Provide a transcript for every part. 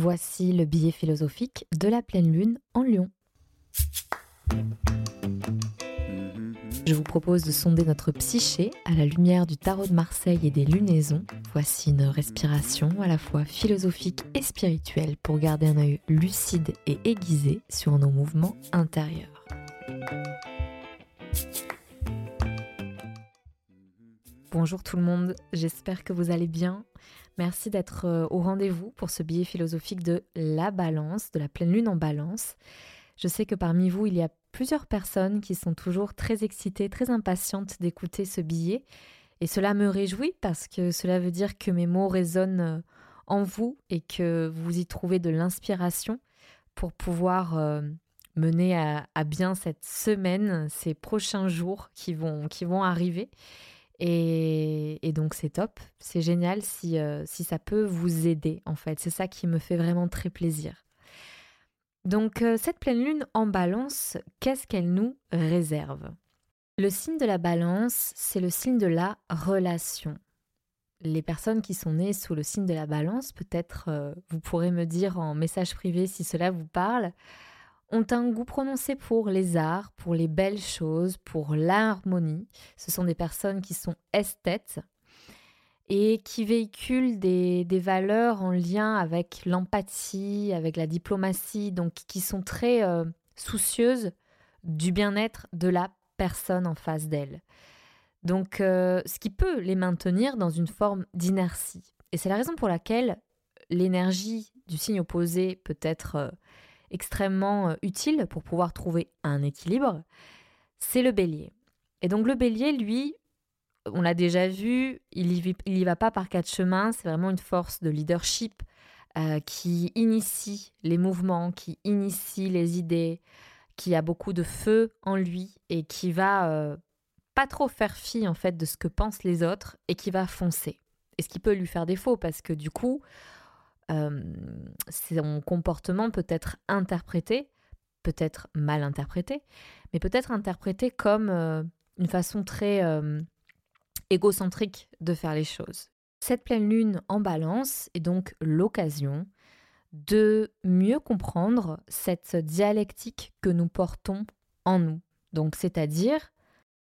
Voici le billet philosophique de la pleine lune en lion. Je vous propose de sonder notre psyché à la lumière du tarot de Marseille et des lunaisons. Voici une respiration à la fois philosophique et spirituelle pour garder un œil lucide et aiguisé sur nos mouvements intérieurs. Bonjour tout le monde, j'espère que vous allez bien. Merci d'être euh, au rendez-vous pour ce billet philosophique de la balance, de la pleine lune en balance. Je sais que parmi vous, il y a plusieurs personnes qui sont toujours très excitées, très impatientes d'écouter ce billet. Et cela me réjouit parce que cela veut dire que mes mots résonnent euh, en vous et que vous y trouvez de l'inspiration pour pouvoir euh, mener à, bien cette semaine, ces prochains jours qui vont, qui vont arriver. Et, donc c'est top, c'est génial si, euh, si ça peut vous aider en fait. C'est ça qui me fait vraiment très plaisir. Donc euh, cette pleine lune en balance, qu'est-ce qu'elle nous réserve? Le signe de la balance, c'est le signe de la relation. Les personnes qui sont nées sous le signe de la balance, peut-être euh, vous pourrez me dire en message privé si cela vous parle, ont un goût prononcé pour les arts, pour les belles choses, pour l'harmonie. Ce sont des personnes qui sont esthètes et qui véhiculent des, valeurs en lien avec l'empathie, avec la diplomatie, donc qui sont très euh, soucieuses du bien-être de la personne en face d'elles. Donc, euh, ce qui peut les maintenir dans une forme d'inertie. Et c'est la raison pour laquelle l'énergie du signe opposé peut être euh, extrêmement euh, utile pour pouvoir trouver un équilibre, c'est le bélier. Et donc le bélier, lui, on l'a déjà vu, il n'y y va pas par quatre chemins, c'est vraiment une force de leadership euh, qui initie les mouvements, qui initie les idées, qui a beaucoup de feu en lui et qui va euh, pas trop faire fi en fait de ce que pensent les autres et qui va foncer. Et ce qui peut lui faire défaut parce que du coup, son comportement peut être interprété, peut-être mal interprété, mais peut être interprété comme une façon très égocentrique de faire les choses. Cette pleine lune en balance est donc l'occasion de mieux comprendre cette dialectique que nous portons en nous. Donc c'est-à-dire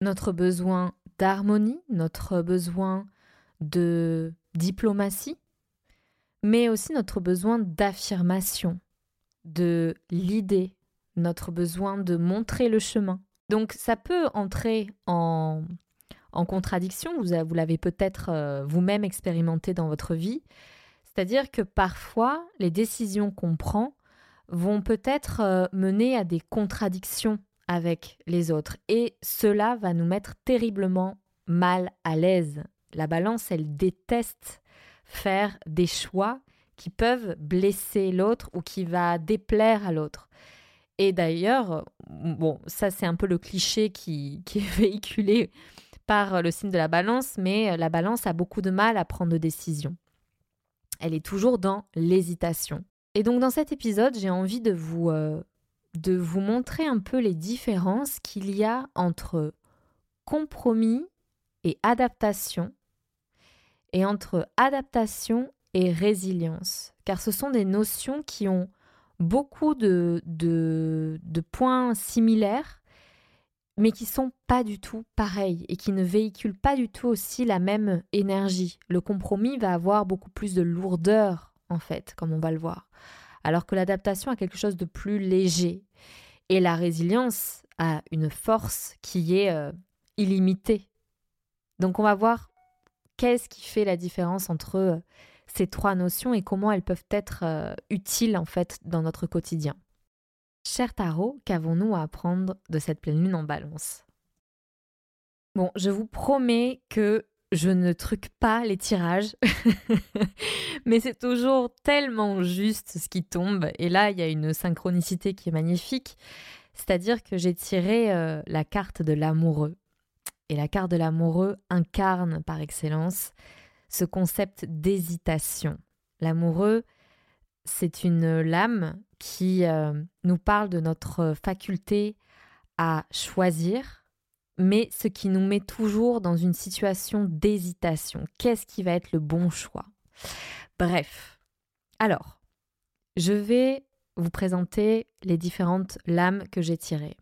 notre besoin d'harmonie, notre besoin de diplomatie, mais aussi notre besoin d'affirmation, de l'idée, notre besoin de montrer le chemin. Donc ça peut entrer en, en contradiction, vous, l'avez peut-être euh, vous-même expérimenté dans votre vie, c'est-à-dire que parfois les décisions qu'on prend vont peut-être euh, mener à des contradictions avec les autres et cela va nous mettre terriblement mal à l'aise. La balance, elle déteste faire des choix qui peuvent blesser l'autre ou qui va déplaire à l'autre. Et d'ailleurs, bon, ça c'est un peu le cliché qui, qui, est véhiculé par le signe de la balance, mais la balance a beaucoup de mal à prendre de décisions. Elle est toujours dans l'hésitation. Et donc dans cet épisode, j'ai envie de vous, euh, de vous montrer un peu les différences qu'il y a entre compromis et adaptation et entre adaptation et résilience, car ce sont des notions qui ont beaucoup de, points similaires, mais qui sont pas du tout pareils et qui ne véhiculent pas du tout aussi la même énergie. Le compromis va avoir beaucoup plus de lourdeur, en fait, comme on va le voir, alors que l'adaptation a quelque chose de plus léger. Et la résilience a une force qui est euh, illimitée. Donc on va voir qu'est-ce qui fait la différence entre euh, ces trois notions et comment elles peuvent être euh, utiles en fait dans notre quotidien? Cher Tarot, qu'avons-nous à apprendre de cette pleine lune en balance? Bon, je vous promets que je ne truque pas les tirages, mais c'est toujours tellement juste ce qui tombe. Et là, il y a une synchronicité qui est magnifique. C'est-à-dire que j'ai tiré euh, la carte de l'amoureux. Et la carte de l'amoureux incarne par excellence ce concept d'hésitation. L'amoureux, c'est une lame qui euh, nous parle de notre faculté à choisir, mais ce qui nous met toujours dans une situation d'hésitation. Qu'est-ce qui va être le bon choix? Bref. Alors, je vais vous présenter les différentes lames que j'ai tirées.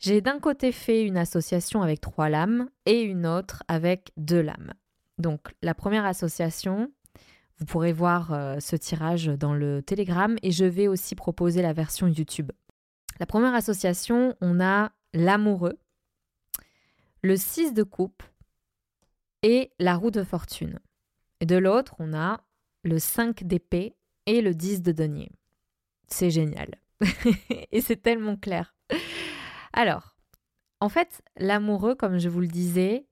J'ai d'un côté fait une association avec trois lames et une autre avec deux lames. Donc la première association, vous pourrez voir euh, ce tirage dans le Telegram et je vais aussi proposer la version YouTube. La première association, on a l'amoureux, le 6 de coupe et la roue de fortune. Et de l'autre, on a le 5 d'épée et le 10 de denier. C'est génial. et c'est tellement clair. Alors, en fait, l'amoureux, comme je vous le disais,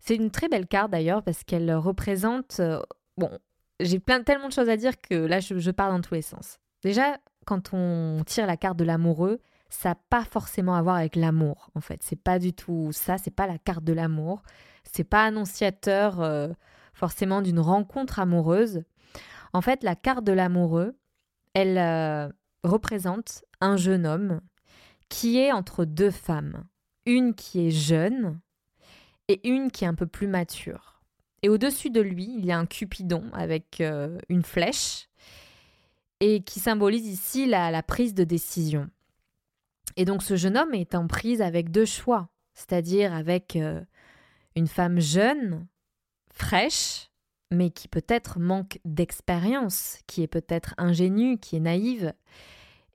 c'est une très belle carte d'ailleurs parce qu'elle représente... Euh, bon, j'ai plein tellement de choses à dire que là, je, pars dans tous les sens. Déjà, quand on tire la carte de l'amoureux, ça n'a pas forcément à voir avec l'amour, en fait. C'est pas du tout ça, c'est pas la carte de l'amour. C'est pas annonciateur euh, forcément d'une rencontre amoureuse. En fait, la carte de l'amoureux, elle euh, représente un jeune homme qui est entre deux femmes. Une qui est jeune et une qui est un peu plus mature. Et au-dessus de lui, il y a un Cupidon avec euh, une flèche et qui symbolise ici la, prise de décision. Et donc ce jeune homme est en prise avec deux choix, c'est-à-dire avec euh, une femme jeune, fraîche, mais qui peut-être manque d'expérience, qui est peut-être ingénue, qui est naïve.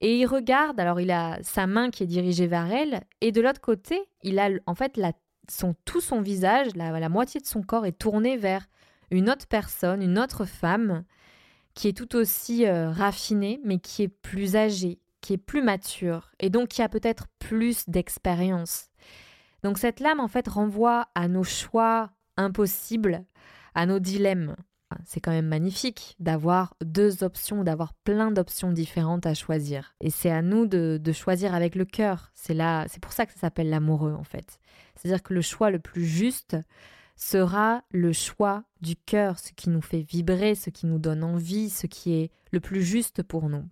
Et il regarde, alors il a sa main qui est dirigée vers elle, et de l'autre côté, il a en fait son, tout son visage, la, moitié de son corps est tourné vers une autre personne, une autre femme, qui est tout aussi euh, raffinée, mais qui est plus âgée, qui est plus mature, et donc qui a peut-être plus d'expérience. Donc cette lame, en fait, renvoie à nos choix impossibles, à nos dilemmes. C'est quand même magnifique d'avoir deux options, d'avoir plein d'options différentes à choisir. Et c'est à nous de, choisir avec le cœur. C'est là, c'est pour ça que ça s'appelle l'amoureux en fait. C'est-à-dire que le choix le plus juste sera le choix du cœur, ce qui nous fait vibrer, ce qui nous donne envie, ce qui est le plus juste pour nous.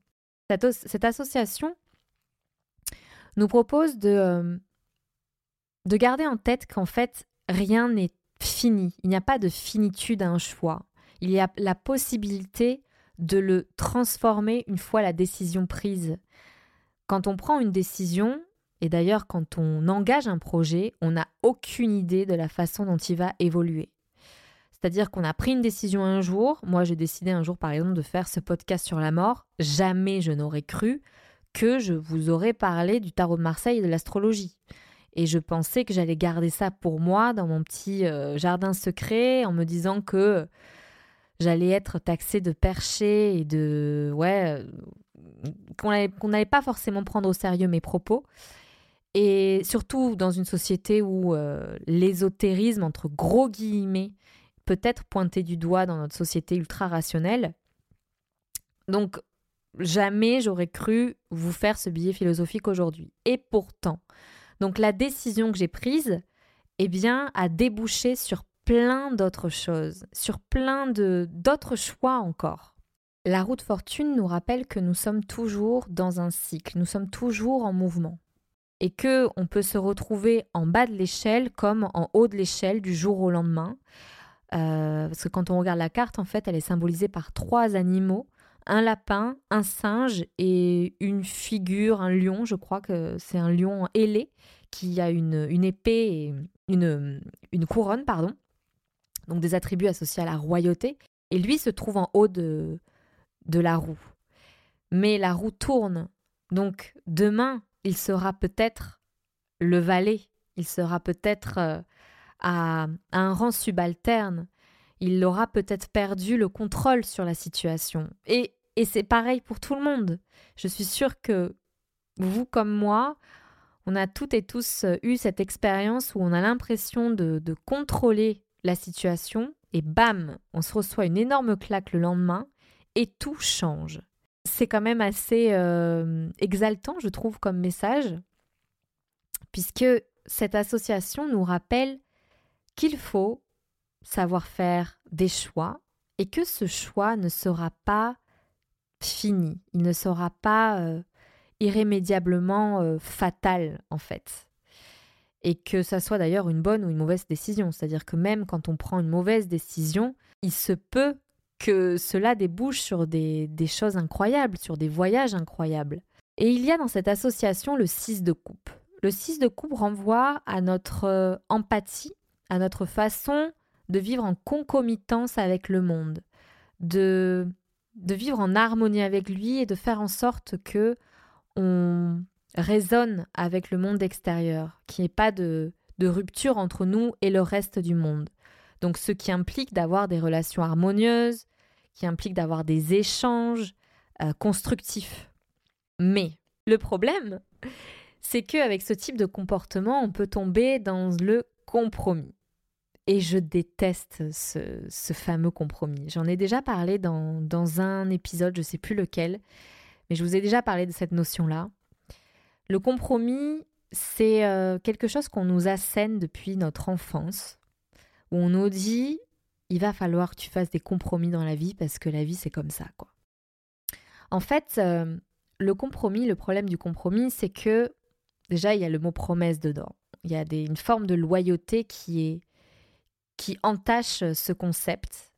Cette, association nous propose de, euh, de garder en tête qu'en fait, rien n'est fini. Il n'y a pas de finitude à un choix. Il y a la possibilité de le transformer une fois la décision prise. Quand on prend une décision, et d'ailleurs, quand on engage un projet, on n'a aucune idée de la façon dont il va évoluer. C'est-à-dire qu'on a pris une décision un jour. Moi, j'ai décidé un jour, par exemple, de faire ce podcast sur la mort. Jamais je n'aurais cru que je vous aurais parlé du tarot de Marseille et de l'astrologie. Et je pensais que j'allais garder ça pour moi dans mon petit euh, jardin secret en me disant que j'allais être taxée de perché et de. Ouais. Euh, qu'on n'allait pas forcément prendre au sérieux mes propos. Et surtout dans une société où euh, l'ésotérisme, entre gros guillemets, peut être pointé du doigt dans notre société ultra rationnelle. Donc, jamais j'aurais cru vous faire ce billet philosophique aujourd'hui. Et pourtant, donc la décision que j'ai prise, eh bien, a débouché sur plein d'autres choses, sur plein d'autres choix encore. La route fortune nous rappelle que nous sommes toujours dans un cycle, nous sommes toujours en mouvement et que on peut se retrouver en bas de l'échelle comme en haut de l'échelle du jour au lendemain. Euh, parce que quand on regarde la carte, en fait, elle est symbolisée par trois animaux un lapin, un singe et une figure, un lion. Je crois que c'est un lion ailé qui a une, une épée une, une couronne, pardon. Donc des attributs associés à la royauté. Et lui se trouve en haut de, de la roue. Mais la roue tourne. Donc demain, il sera peut-être le valet, il sera peut-être euh, à, un rang subalterne, il aura peut-être perdu le contrôle sur la situation. Et, et c'est pareil pour tout le monde. Je suis sûre que vous comme moi, on a toutes et tous euh, eu cette expérience où on a l'impression de, de contrôler la situation et bam, on se reçoit une énorme claque le lendemain et tout change c'est quand même assez euh, exaltant, je trouve, comme message, puisque cette association nous rappelle qu'il faut savoir faire des choix et que ce choix ne sera pas fini, il ne sera pas euh, irrémédiablement euh, fatal en fait. Et que ça soit d'ailleurs une bonne ou une mauvaise décision. C'est-à-dire que même quand on prend une mauvaise décision, il se peut que cela débouche sur des, choses incroyables, sur des voyages incroyables. Et il y a dans cette association le 6 de coupe. Le 6 de coupe renvoie à notre euh, empathie, à notre façon de vivre en concomitance avec le monde, de, de vivre en harmonie avec lui et de faire en sorte que on résonne avec le monde extérieur, qu'il n'y ait pas de, rupture entre nous et le reste du monde. Donc ce qui implique d'avoir des relations harmonieuses, qui implique d'avoir des échanges euh, constructifs. Mais le problème, c'est qu'avec ce type de comportement, on peut tomber dans le compromis. Et je déteste ce, fameux compromis. J'en ai déjà parlé dans un épisode, je ne sais plus lequel, mais je vous ai déjà parlé de cette notion-là. Le compromis, c'est euh, quelque chose qu'on nous assène depuis notre enfance, où on nous dit il va falloir que tu fasses des compromis dans la vie parce que la vie c'est comme ça quoi. En fait, euh, le compromis, le problème du compromis, c'est que déjà il y a le mot promesse dedans. Il y a une forme de loyauté qui est qui entache ce concept.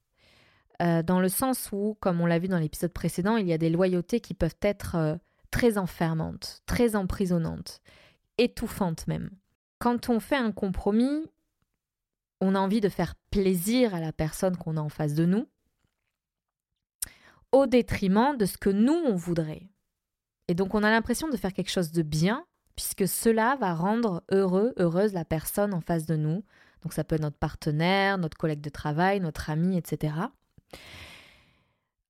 Euh, dans le sens où, comme on l'a vu dans l'épisode précédent, il y a des loyautés qui peuvent être très enfermantes, très emprisonnantes étouffante même. Quand on fait un compromis, on a envie de faire plaisir à la personne qu'on a en face de nous, au détriment de ce que nous, on voudrait. Et donc on a l'impression de faire quelque chose de bien, puisque cela va rendre heureux, heureuse la personne en face de nous. Donc ça peut être notre partenaire, notre collègue de travail, notre ami, etc.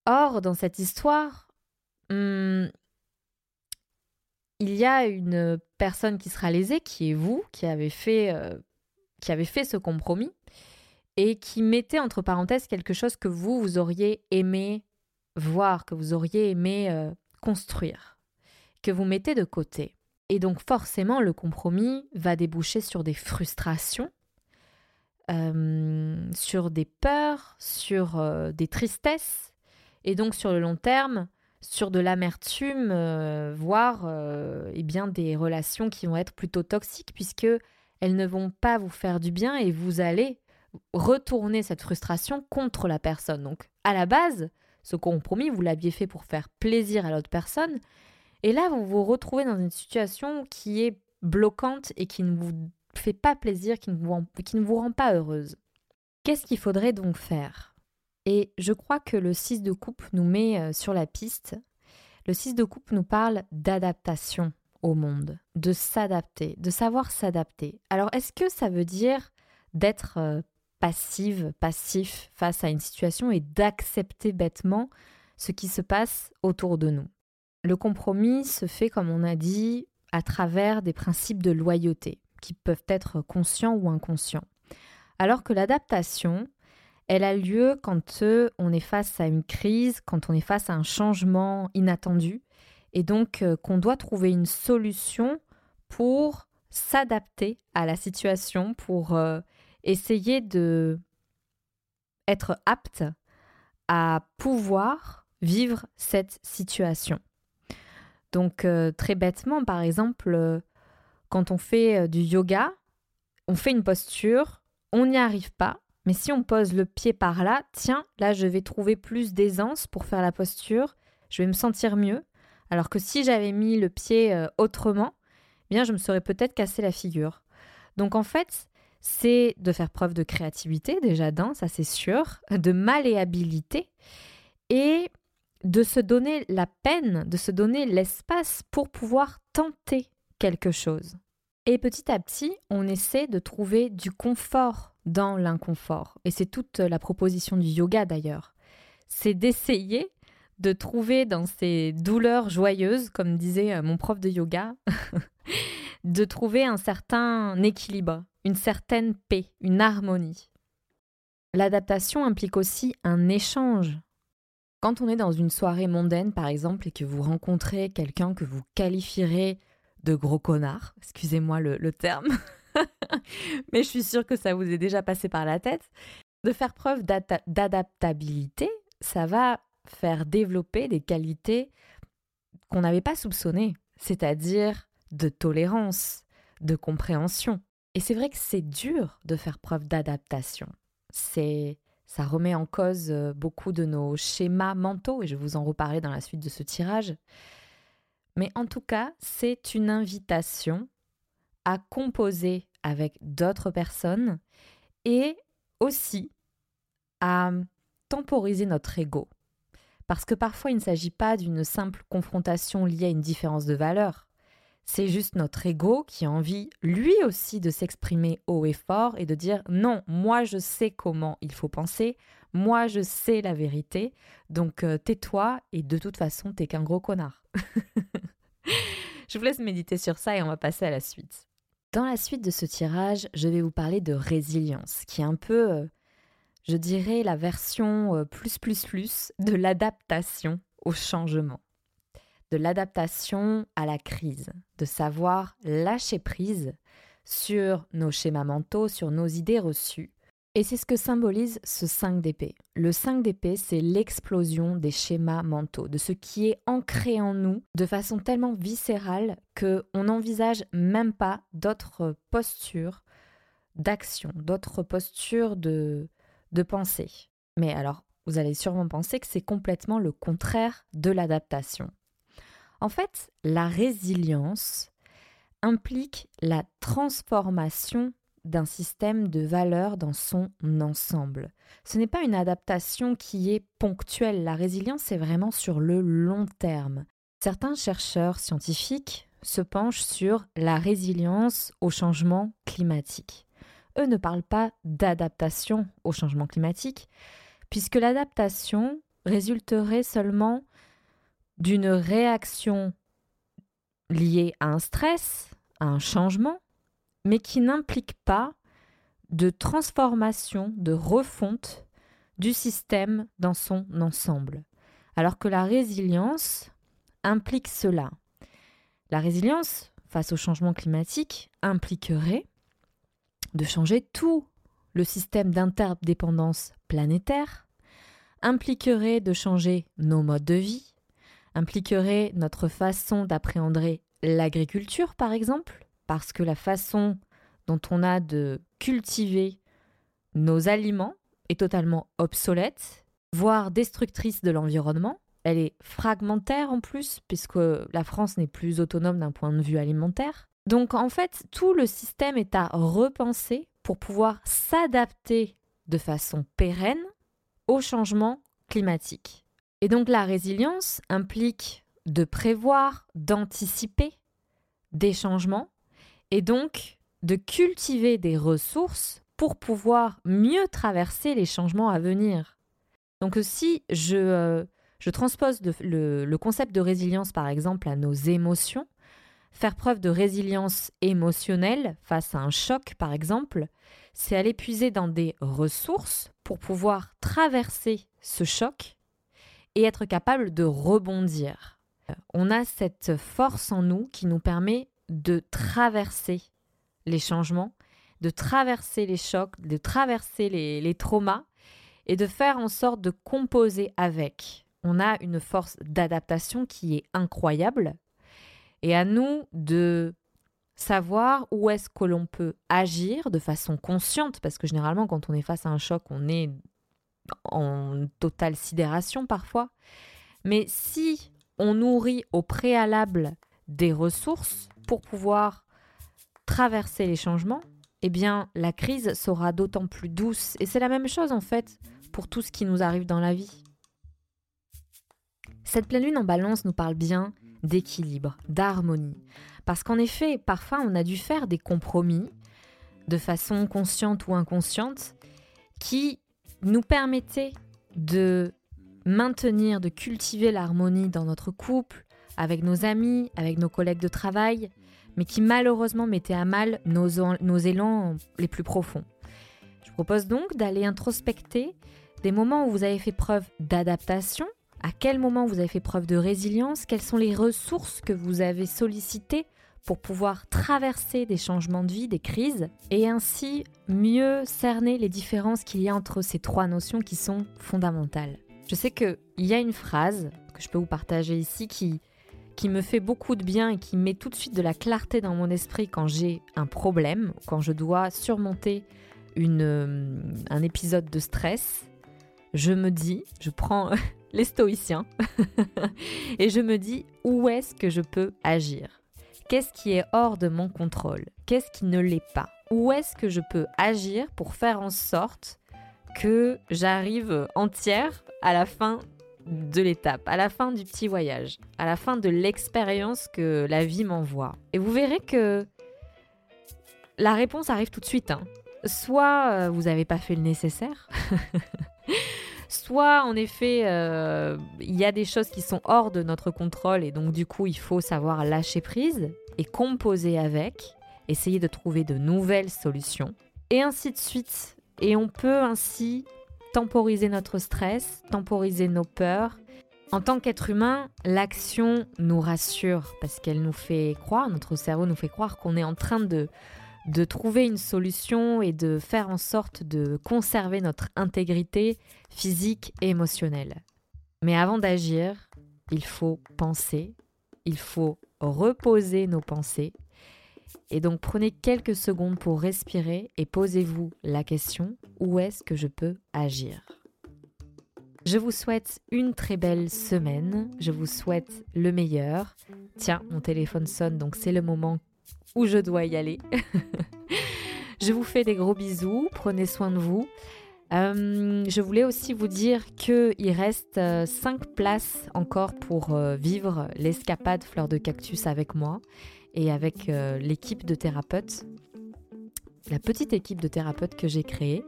Or, dans cette histoire, hmm, il y a une personne qui sera lésée, qui est vous, qui avez fait, euh, fait ce compromis et qui mettait entre parenthèses quelque chose que vous, vous auriez aimé voir, que vous auriez aimé euh, construire, que vous mettez de côté. Et donc forcément, le compromis va déboucher sur des frustrations, euh, sur des peurs, sur des tristesses, et donc sur le long terme, sur de l'amertume, euh, voire euh, eh bien des relations qui vont être plutôt toxiques puisque elles ne vont pas vous faire du bien et vous allez retourner cette frustration contre la personne. Donc à la base, ce compromis, vous l'aviez fait pour faire plaisir à l'autre personne et là vous vous retrouvez dans une situation qui est bloquante et qui ne vous fait pas plaisir, qui ne vous, qui ne vous rend pas heureuse. Qu'est-ce qu'il faudrait donc faire? Et je crois que le 6 de coupe nous met euh, sur la piste. Le 6 de coupe nous parle d'adaptation au monde, de s'adapter, de savoir s'adapter. Alors est-ce que ça veut dire d'être euh, passive, passif face à une situation et d'accepter bêtement ce qui se passe autour de nous? Le compromis se fait, comme on a dit, à travers des principes de loyauté qui peuvent être conscients ou inconscients. Alors que l'adaptation, elle a lieu quand euh, on est face à une crise, quand on est face à un changement inattendu, et donc euh, qu'on doit trouver une solution pour s'adapter à la situation, pour euh, essayer de être apte à pouvoir vivre cette situation. Donc très bêtement, par exemple, quand on fait du yoga, on fait une posture, on n'y arrive pas, mais si on pose le pied par là, tiens, là je vais trouver plus d'aisance pour faire la posture, je vais me sentir mieux. Alors que si j'avais mis le pied euh, autrement, eh bien je me serais peut-être cassé la figure. Donc en fait, c'est de faire preuve de créativité déjà d'un, ça c'est sûr, de malléabilité et de se donner la peine, de se donner l'espace pour pouvoir tenter quelque chose. Et petit à petit, on essaie de trouver du confort dans l'inconfort. Et c'est toute la proposition du yoga d'ailleurs. C'est d'essayer de trouver dans ces douleurs joyeuses, comme disait euh, mon prof de yoga, de trouver un certain équilibre, une certaine paix, une harmonie. L'adaptation implique aussi un échange. Quand on est dans une soirée mondaine, par exemple, et que vous rencontrez quelqu'un que vous qualifierez de gros connard, excusez-moi le, terme, mais je suis sûre que ça vous est déjà passé par la tête, de faire preuve d'adaptabilité, ça va faire développer des qualités qu'on n'avait pas soupçonnées, c'est-à-dire de tolérance, de compréhension. Et c'est vrai que c'est dur de faire preuve d'adaptation. C'est Ça remet en cause euh, beaucoup de nos schémas mentaux et je vous en reparler dans la suite de ce tirage. Mais en tout cas, c'est une invitation à composer avec d'autres personnes et aussi à temporiser notre ego. Parce que parfois, il ne s'agit pas d'une simple confrontation liée à une différence de valeur. C'est juste notre ego qui a envie, lui aussi, de s'exprimer haut et fort et de dire non, moi je sais comment il faut penser, moi je sais la vérité, donc euh, tais-toi et de toute façon, t'es qu'un gros connard. je vous laisse méditer sur ça et on va passer à la suite. Dans la suite de ce tirage, je vais vous parler de résilience, qui est un peu, euh, je dirais, la version euh, plus plus plus de l'adaptation au changement de l'adaptation à la crise, de savoir lâcher prise sur nos schémas mentaux, sur nos idées reçues. Et c'est ce que symbolise ce 5 d'épée. Le 5 d'épée, c'est l'explosion des schémas mentaux, de ce qui est ancré en nous de façon tellement viscérale que on n'envisage même pas d'autres postures d'action, d'autres postures de, de pensée. Mais alors, vous allez sûrement penser que c'est complètement le contraire de l'adaptation. En fait, la résilience implique la transformation d'un système de valeurs dans son ensemble. Ce n'est pas une adaptation qui est ponctuelle. La résilience, c'est vraiment sur le long terme. Certains chercheurs scientifiques se penchent sur la résilience au changement climatique. Eux ne parlent pas d'adaptation au changement climatique, puisque l'adaptation résulterait seulement d'une réaction liée à un stress, à un changement, mais qui n'implique pas de transformation, de refonte du système dans son ensemble. Alors que la résilience implique cela. La résilience face au changement climatique impliquerait de changer tout le système d'interdépendance planétaire, impliquerait de changer nos modes de vie, impliquerait notre façon d'appréhender l'agriculture, par exemple, parce que la façon dont on a de cultiver nos aliments est totalement obsolète, voire destructrice de l'environnement. Elle est fragmentaire en plus, puisque la France n'est plus autonome d'un point de vue alimentaire. Donc en fait, tout le système est à repenser pour pouvoir s'adapter de façon pérenne au changement climatique. Et donc la résilience implique de prévoir, d'anticiper des changements et donc de cultiver des ressources pour pouvoir mieux traverser les changements à venir. Donc si je, euh, je transpose le, le concept de résilience par exemple à nos émotions, faire preuve de résilience émotionnelle face à un choc par exemple, c'est aller puiser dans des ressources pour pouvoir traverser ce choc et être capable de rebondir. On a cette force en nous qui nous permet de traverser les changements, de traverser les chocs, de traverser les, traumas et de faire en sorte de composer avec. On a une force d'adaptation qui est incroyable et à nous de savoir où est-ce que l'on peut agir de façon consciente, parce que généralement quand on est face à un choc, on est en totale sidération parfois. Mais si on nourrit au préalable des ressources pour pouvoir traverser les changements, eh bien la crise sera d'autant plus douce. Et c'est la même chose en fait pour tout ce qui nous arrive dans la vie. Cette pleine lune en balance nous parle bien d'équilibre, d'harmonie. Parce qu'en effet, parfois on a dû faire des compromis, de façon consciente ou inconsciente, qui nous permettait de maintenir, de cultiver l'harmonie dans notre couple, avec nos amis, avec nos collègues de travail, mais qui malheureusement mettait à mal nos, nos élans les plus profonds. Je propose donc d'aller introspecter des moments où vous avez fait preuve d'adaptation, à quel moment vous avez fait preuve de résilience, quelles sont les ressources que vous avez sollicitées pour pouvoir traverser des changements de vie, des crises, et ainsi mieux cerner les différences qu'il y a entre ces trois notions qui sont fondamentales. Je sais qu'il y a une phrase que je peux vous partager ici qui, qui me fait beaucoup de bien et qui met tout de suite de la clarté dans mon esprit quand j'ai un problème, quand je dois surmonter une, euh, un épisode de stress. je me dis, je prends les stoïciens, et je me dis où est-ce que je peux agir? Qu'est-ce qui est hors de mon contrôle? Qu'est-ce qui ne l'est pas? Où est-ce que je peux agir pour faire en sorte que j'arrive entière à la fin de l'étape, à la fin du petit voyage, à la fin de l'expérience que la vie m'envoie? Et vous verrez que la réponse arrive tout de suite. Hein. Soit euh, vous n'avez pas fait le nécessaire, soit en effet euh, il y a des choses qui sont hors de notre contrôle et donc du coup il faut savoir lâcher prise et composer avec, essayer de trouver de nouvelles solutions et ainsi de suite. Et on peut ainsi temporiser notre stress, temporiser nos peurs. En tant qu'être humain, l'action nous rassure parce qu'elle nous fait croire, notre cerveau nous fait croire qu'on est en train de de trouver une solution et de faire en sorte de conserver notre intégrité physique et émotionnelle. Mais avant d'agir, il faut penser, il faut reposer nos pensées. Et donc prenez quelques secondes pour respirer et posez-vous la question, où est-ce que je peux agir? Je vous souhaite une très belle semaine. Je vous souhaite le meilleur. Tiens, mon téléphone sonne, donc c'est le moment où je dois y aller. je vous fais des gros bisous, prenez soin de vous. Euh, je voulais aussi vous dire qu'il reste 5 euh, places encore pour euh, vivre l'escapade fleur de cactus avec moi et avec l'équipe de thérapeutes, la petite équipe de thérapeutes que j'ai créée.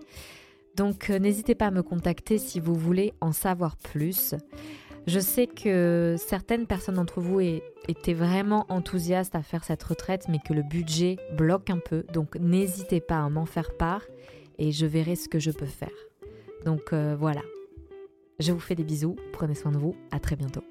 Donc n'hésitez pas à me contacter si vous voulez en savoir plus. Je sais que certaines personnes d'entre vous étaient vraiment enthousiastes à faire cette retraite, mais que le budget bloque un peu. Donc n'hésitez pas à m'en faire part et je verrai ce que je peux faire. Donc euh, voilà. Je vous fais des bisous, prenez soin de vous, à très bientôt.